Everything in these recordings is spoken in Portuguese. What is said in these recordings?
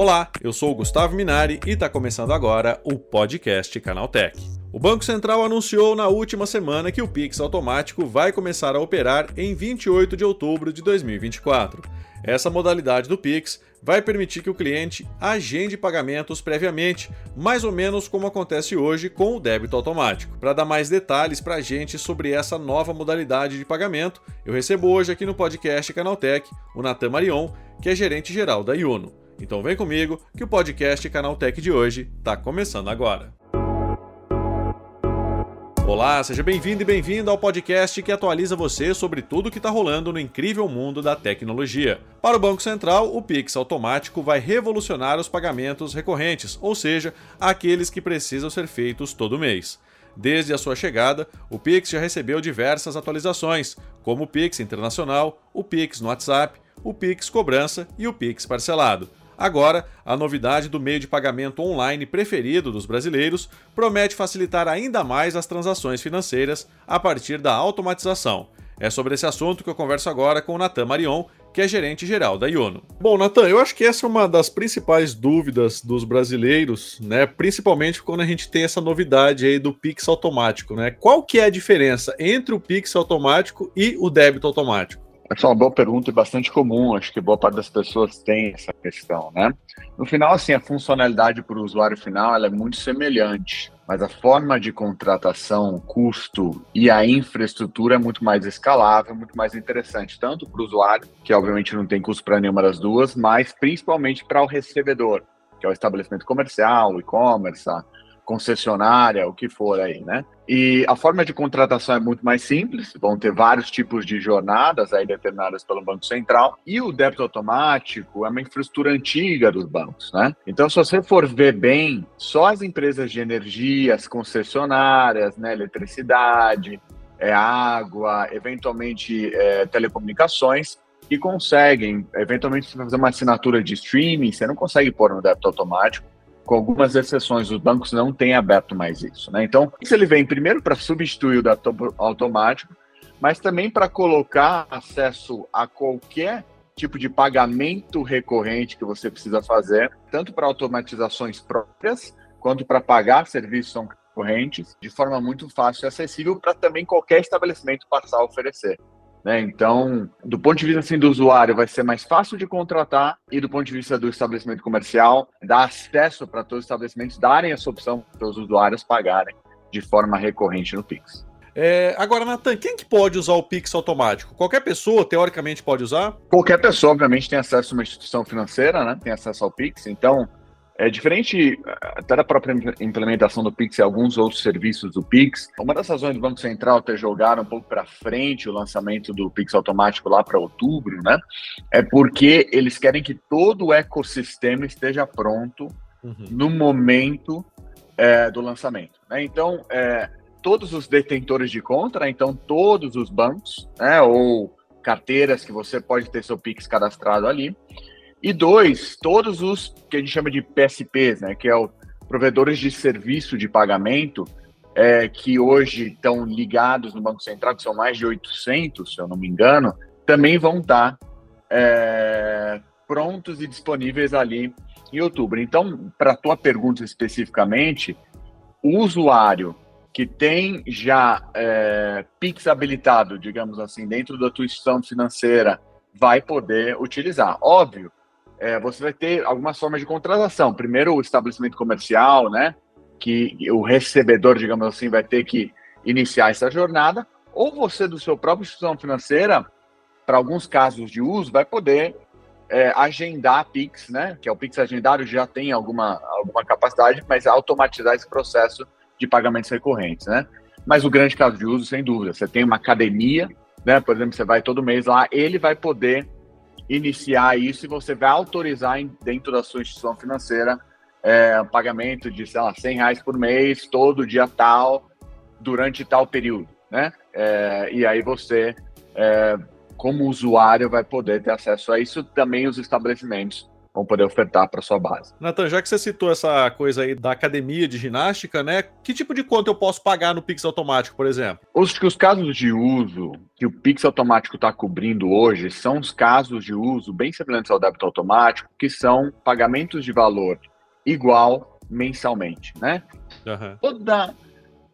Olá, eu sou o Gustavo Minari e está começando agora o podcast Canaltech. O Banco Central anunciou na última semana que o Pix automático vai começar a operar em 28 de outubro de 2024. Essa modalidade do Pix vai permitir que o cliente agende pagamentos previamente, mais ou menos como acontece hoje com o débito automático. Para dar mais detalhes para a gente sobre essa nova modalidade de pagamento, eu recebo hoje aqui no podcast Canaltech o Natan Marion, que é gerente geral da Iuno. Então vem comigo que o podcast Canaltech de hoje está começando agora. Olá, seja bem-vindo e bem-vinda ao podcast que atualiza você sobre tudo o que está rolando no incrível mundo da tecnologia. Para o Banco Central, o Pix automático vai revolucionar os pagamentos recorrentes, ou seja, aqueles que precisam ser feitos todo mês. Desde a sua chegada, o Pix já recebeu diversas atualizações, como o Pix Internacional, o Pix no WhatsApp, o Pix Cobrança e o Pix Parcelado. Agora, a novidade do meio de pagamento online preferido dos brasileiros promete facilitar ainda mais as transações financeiras a partir da automatização. É sobre esse assunto que eu converso agora com o Natan Marion, que é gerente geral da Iono. Bom, Natan, eu acho que essa é uma das principais dúvidas dos brasileiros, né? Principalmente quando a gente tem essa novidade aí do Pix automático, né? Qual que é a diferença entre o Pix automático e o débito automático? Essa é uma boa pergunta e bastante comum, acho que boa parte das pessoas tem essa questão, né? No final, assim, a funcionalidade para o usuário final é muito semelhante, mas a forma de contratação, o custo e a infraestrutura é muito mais escalável, muito mais interessante, tanto para o usuário, que obviamente não tem custo para nenhuma das duas, mas principalmente para o recebedor, que é o estabelecimento comercial, o e-commerce, concessionária, o que for aí, né? E a forma de contratação é muito mais simples, vão ter vários tipos de jornadas aí determinadas pelo Banco Central, e o débito automático é uma infraestrutura antiga dos bancos, né? Então, se você for ver bem, só as empresas de energia, as concessionárias, né, eletricidade, é, água, eventualmente é, telecomunicações, que conseguem, eventualmente, fazer uma assinatura de streaming, você não consegue pôr no débito automático, com algumas exceções, os bancos não têm aberto mais isso. Né? Então, isso ele vem primeiro para substituir o débito automático, mas também para colocar acesso a qualquer tipo de pagamento recorrente que você precisa fazer, tanto para automatizações próprias, quanto para pagar serviços recorrentes, de forma muito fácil e acessível para também qualquer estabelecimento passar a oferecer. Né? Então, do ponto de vista assim, do usuário, vai ser mais fácil de contratar e do ponto de vista do estabelecimento comercial, dar acesso para todos os estabelecimentos darem essa opção para os usuários pagarem de forma recorrente no Pix. É, agora, Natan, quem que pode usar o Pix automático? Qualquer pessoa, teoricamente, pode usar? Qualquer pessoa, obviamente, tem acesso a uma instituição financeira, né? tem acesso ao Pix. Então, é diferente até da própria implementação do Pix e alguns outros serviços do Pix. Uma das razões do Banco Central ter jogado um pouco para frente o lançamento do Pix automático lá para outubro, né? É porque eles querem que todo o ecossistema esteja pronto uhum. no momento é, do lançamento. Né? Então, é, todos os detentores de conta, né? então todos os bancos, né? ou carteiras que você pode ter seu Pix cadastrado ali, e dois, todos os que a gente chama de PSPs, né, que é o provedores de serviço de pagamento, é, que hoje estão ligados no Banco Central, que são mais de 800, se eu não me engano, também vão estar é, prontos e disponíveis ali em outubro. Então, para a tua pergunta especificamente, o usuário que tem já é, Pix habilitado, digamos assim, dentro da tua instituição financeira, vai poder utilizar. Óbvio é, você vai ter algumas formas de contratação. Primeiro, o estabelecimento comercial, né? Que o recebedor, digamos assim, vai ter que iniciar essa jornada. Ou você, do seu próprio instituição financeira, para alguns casos de uso, vai poder é, agendar Pix, né? Que é o Pix agendário, já tem alguma, alguma capacidade, mas automatizar esse processo de pagamentos recorrentes, né? Mas o grande caso de uso, sem dúvida, você tem uma academia, né? Por exemplo, você vai todo mês lá, ele vai poder iniciar isso e você vai autorizar dentro da sua instituição financeira é, pagamento de, sei lá, 100 reais por mês, todo dia tal, durante tal período, né? É, e aí você, é, como usuário, vai poder ter acesso a isso. Também os estabelecimentos vão poder ofertar para sua base. Nathan, já que você citou essa coisa aí da academia de ginástica, né? Que tipo de conta eu posso pagar no Pix automático, por exemplo? Os, os casos de uso que o Pix automático está cobrindo hoje são os casos de uso bem semelhantes ao débito automático, que são pagamentos de valor igual mensalmente, né? Uhum. Toda,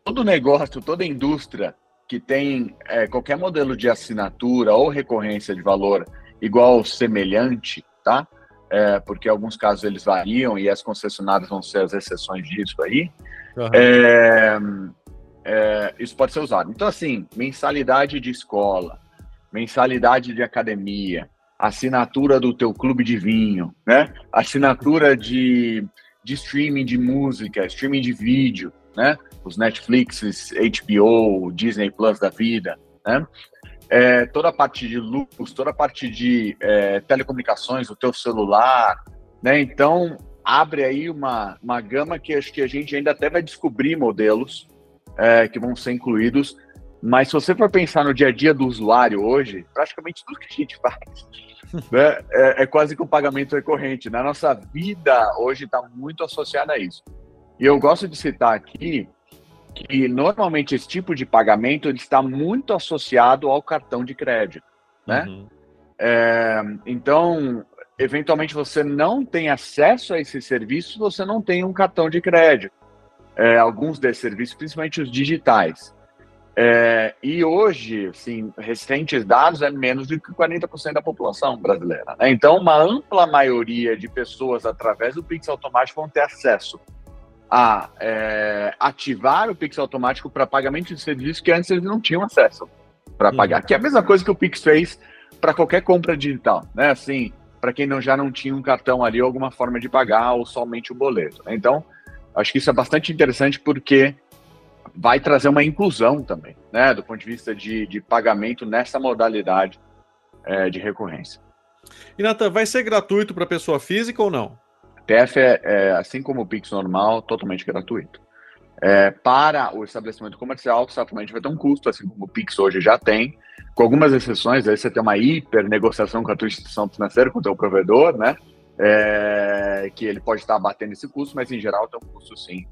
todo negócio, toda indústria que tem é, qualquer modelo de assinatura ou recorrência de valor igual ou semelhante, tá? É, porque em alguns casos eles variam e as concessionárias vão ser as exceções disso aí. Uhum. É, é, isso pode ser usado. Então, assim, mensalidade de escola, mensalidade de academia, assinatura do teu clube de vinho, né? Assinatura de, de streaming de música, streaming de vídeo, né? Os Netflix, HBO, Disney Plus da vida, né? É, toda a parte de luz, toda a parte de é, telecomunicações, o teu celular, né? Então abre aí uma, uma gama que acho que a gente ainda até vai descobrir modelos é, que vão ser incluídos. Mas se você for pensar no dia a dia do usuário hoje, praticamente tudo que a gente faz né, é, é quase que um pagamento recorrente. Na nossa vida hoje está muito associada a isso. E eu gosto de citar aqui que normalmente esse tipo de pagamento ele está muito associado ao cartão de crédito, né? Uhum. É, então, eventualmente você não tem acesso a esse serviço, você não tem um cartão de crédito. É, alguns desses serviços, principalmente os digitais. É, e hoje, assim, recentes dados é menos de 40% da população brasileira. Né? Então, uma ampla maioria de pessoas, através do Pix automático, vão ter acesso a é, ativar o Pix automático para pagamento de serviços que antes eles não tinham acesso para pagar. Que é a mesma coisa que o Pix fez para qualquer compra digital, né? Assim, para quem não, já não tinha um cartão ali, alguma forma de pagar ou somente o boleto. Né? Então, acho que isso é bastante interessante porque vai trazer uma inclusão também, né? Do ponto de vista de, de pagamento nessa modalidade é, de recorrência. E Nathan, vai ser gratuito para pessoa física ou não? TF é, é, assim como o Pix normal, totalmente gratuito. É, para o estabelecimento comercial, certamente vai ter um custo, assim como o Pix hoje já tem, com algumas exceções, aí você tem uma hiper negociação com a tua instituição financeira, com o teu provedor, né? É, que ele pode estar abatendo esse custo, mas em geral tem um custo sim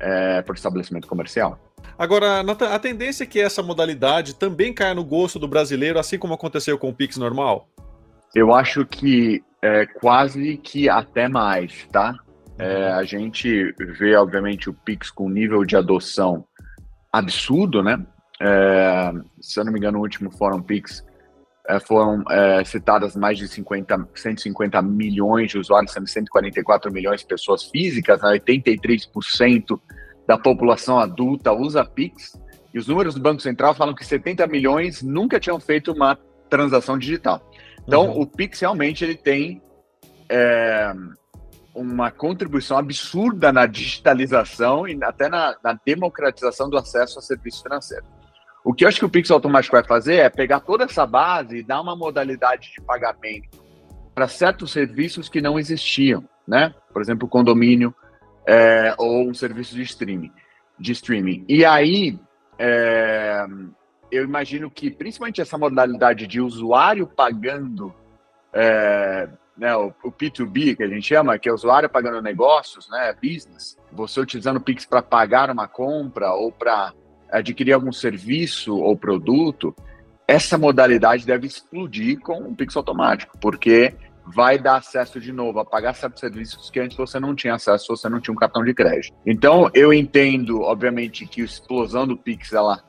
é, para o estabelecimento comercial. Agora, a tendência é que essa modalidade também caia no gosto do brasileiro, assim como aconteceu com o Pix normal? Eu acho que é, quase que até mais, tá? É, uhum. a gente vê, obviamente, o Pix com nível de adoção absurdo, né? É, se eu não me engano, no último Fórum Pix é, foram é, citadas mais de 50, 150 milhões de usuários, sendo 144 milhões de pessoas físicas, né? 83% da população adulta usa Pix. E os números do Banco Central falam que 70 milhões nunca tinham feito uma transação digital. Então, uhum. o Pix realmente ele tem é, uma contribuição absurda na digitalização e até na, na, democratização do acesso a serviços financeiros. O que eu acho que o Pix automático vai fazer é pegar toda essa base e dar uma modalidade de pagamento para certos serviços que não existiam, né? Por exemplo, condomínio é, ou um serviço de streaming, de streaming. E aí é, eu imagino que, principalmente essa modalidade de usuário pagando, é, né, o, o, P2B, que a gente chama, que é usuário pagando negócios, né, business, você utilizando o Pix para pagar uma compra ou para adquirir algum serviço ou produto, essa modalidade deve explodir com o Pix automático, porque vai dar acesso de novo a pagar certos serviços que antes você não tinha acesso, você não tinha um cartão de crédito. Então, eu entendo, obviamente, que a explosão do Pix, ela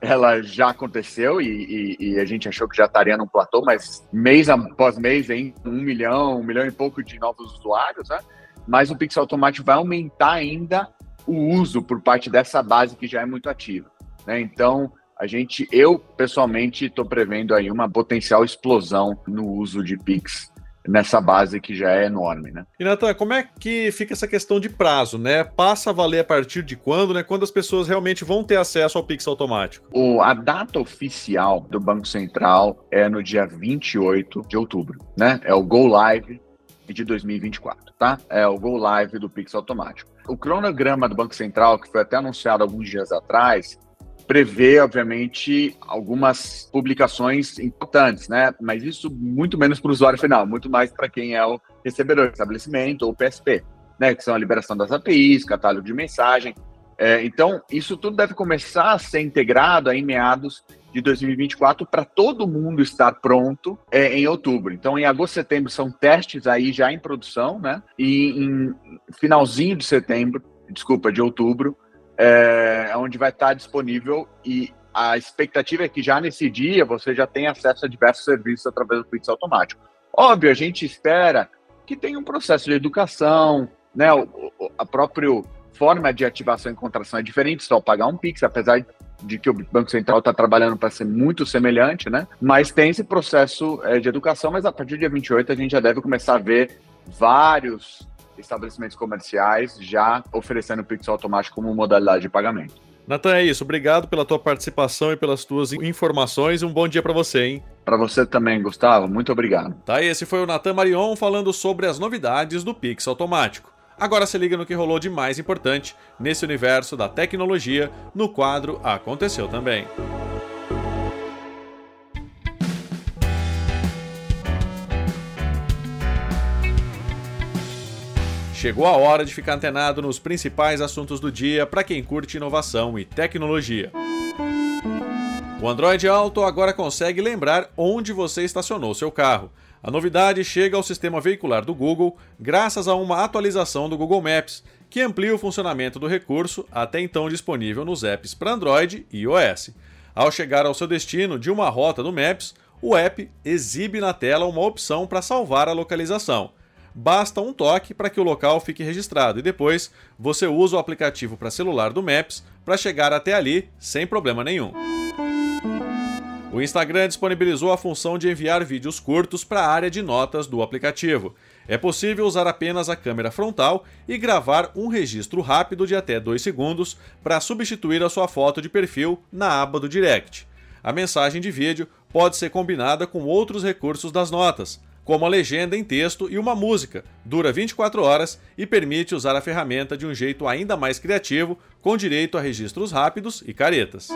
ela já aconteceu e, e, e, a gente achou que já estaria no platô, mas mês após mês, em um milhão, um milhão e pouco de novos usuários, né? Mas o Pix Automático vai aumentar ainda o uso por parte dessa base que já é muito ativa, né? Então, a gente, eu pessoalmente estou prevendo aí uma potencial explosão no uso de Pix nessa base que já é enorme, né? E Natan, como é que fica essa questão de prazo, né? Passa a valer a partir de quando, né? Quando as pessoas realmente vão ter acesso ao Pix automático? O, a data oficial do Banco Central é no dia 28 de outubro, né? É o Go Live de 2024, tá? É o Go Live do Pix automático. O cronograma do Banco Central, que foi até anunciado alguns dias atrás, prevê, obviamente, algumas publicações importantes, né? Mas isso muito menos para o usuário final, muito mais para quem é o recebedor, estabelecimento ou PSP, né? Que são a liberação das APIs, catálogo de mensagem. É, então, isso tudo deve começar a ser integrado em meados de 2024 para todo mundo estar pronto é, em outubro. Então, em agosto, setembro são testes aí já em produção, né? E em finalzinho de setembro, desculpa, de outubro, é, onde vai estar disponível e a expectativa é que já nesse dia você já tenha acesso a diversos serviços através do Pix automático. Óbvio, a gente espera que tenha um processo de educação, né? O, a própria forma de ativação e contração é diferente, só pagar um Pix, apesar de que o Banco Central está trabalhando para ser muito semelhante, né? Mas tem esse processo é, de educação, mas a partir do dia 28 a gente já deve começar a ver vários estabelecimentos comerciais já oferecendo o Pix automático como modalidade de pagamento. Natan, é isso. Obrigado pela tua participação e pelas tuas informações. Um bom dia para você, hein? Para você também, Gustavo. Muito obrigado. Tá, esse foi o Natan Marion falando sobre as novidades do Pix automático. Agora se liga no que rolou de mais importante nesse universo da tecnologia no quadro Aconteceu Também. Chegou a hora de ficar antenado nos principais assuntos do dia para quem curte inovação e tecnologia. O Android Auto agora consegue lembrar onde você estacionou seu carro. A novidade chega ao sistema veicular do Google graças a uma atualização do Google Maps, que amplia o funcionamento do recurso até então disponível nos apps para Android e iOS. Ao chegar ao seu destino de uma rota do Maps, o app exibe na tela uma opção para salvar a localização basta um toque para que o local fique registrado e depois você usa o aplicativo para celular do Maps para chegar até ali sem problema nenhum. O Instagram disponibilizou a função de enviar vídeos curtos para a área de notas do aplicativo. É possível usar apenas a câmera frontal e gravar um registro rápido de até 2 segundos para substituir a sua foto de perfil na aba do Direct. A mensagem de vídeo pode ser combinada com outros recursos das notas, como a legenda em texto e uma música, dura 24 horas e permite usar a ferramenta de um jeito ainda mais criativo, com direito a registros rápidos e caretas.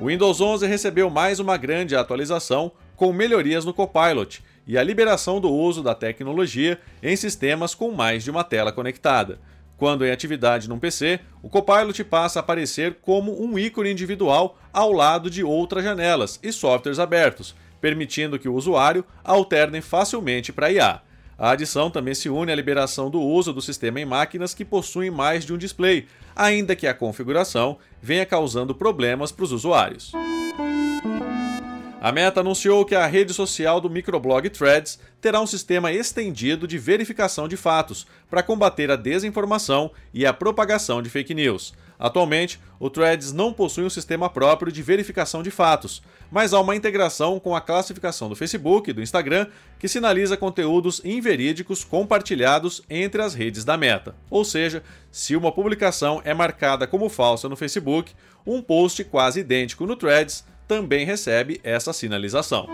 O Windows 11 recebeu mais uma grande atualização com melhorias no Copilot e a liberação do uso da tecnologia em sistemas com mais de uma tela conectada. Quando em atividade num PC, o Copilot passa a aparecer como um ícone individual ao lado de outras janelas e softwares abertos, permitindo que o usuário alterne facilmente para IA. A adição também se une à liberação do uso do sistema em máquinas que possuem mais de um display, ainda que a configuração venha causando problemas para os usuários. A Meta anunciou que a rede social do microblog Threads terá um sistema estendido de verificação de fatos para combater a desinformação e a propagação de fake news. Atualmente, o Threads não possui um sistema próprio de verificação de fatos, mas há uma integração com a classificação do Facebook e do Instagram que sinaliza conteúdos inverídicos compartilhados entre as redes da Meta. Ou seja, se uma publicação é marcada como falsa no Facebook, um post quase idêntico no Threads também recebe essa sinalização.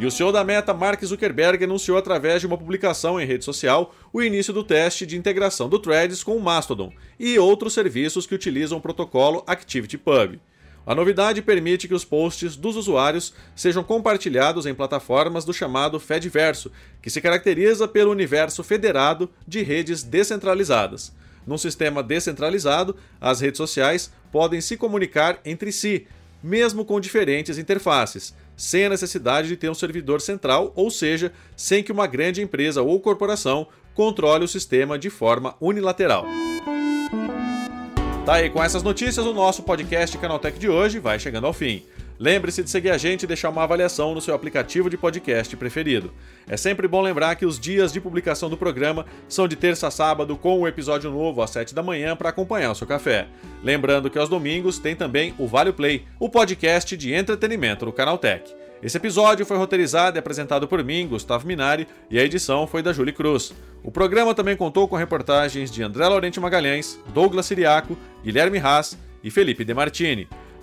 E o CEO da Meta, Mark Zuckerberg, anunciou através de uma publicação em rede social o início do teste de integração do Threads com o Mastodon e outros serviços que utilizam o protocolo ActivityPub. A novidade permite que os posts dos usuários sejam compartilhados em plataformas do chamado Fediverso, que se caracteriza pelo universo federado de redes descentralizadas. Num sistema descentralizado, as redes sociais podem se comunicar entre si, mesmo com diferentes interfaces, sem a necessidade de ter um servidor central, ou seja, sem que uma grande empresa ou corporação controle o sistema de forma unilateral. Tá aí, com essas notícias, o nosso podcast Canaltech de hoje vai chegando ao fim. Lembre-se de seguir a gente e deixar uma avaliação no seu aplicativo de podcast preferido. É sempre bom lembrar que os dias de publicação do programa são de terça a sábado, com um episódio novo às 7 da manhã para acompanhar o seu café. Lembrando que aos domingos tem também o Vale Play, o podcast de entretenimento do Canaltech. Esse episódio foi roteirizado e apresentado por mim, Gustavo Minari, e a edição foi da Julie Cruz. O programa também contou com reportagens de André Laurente Magalhães, Douglas Siriaco, Guilherme Haas e Felipe Demartini.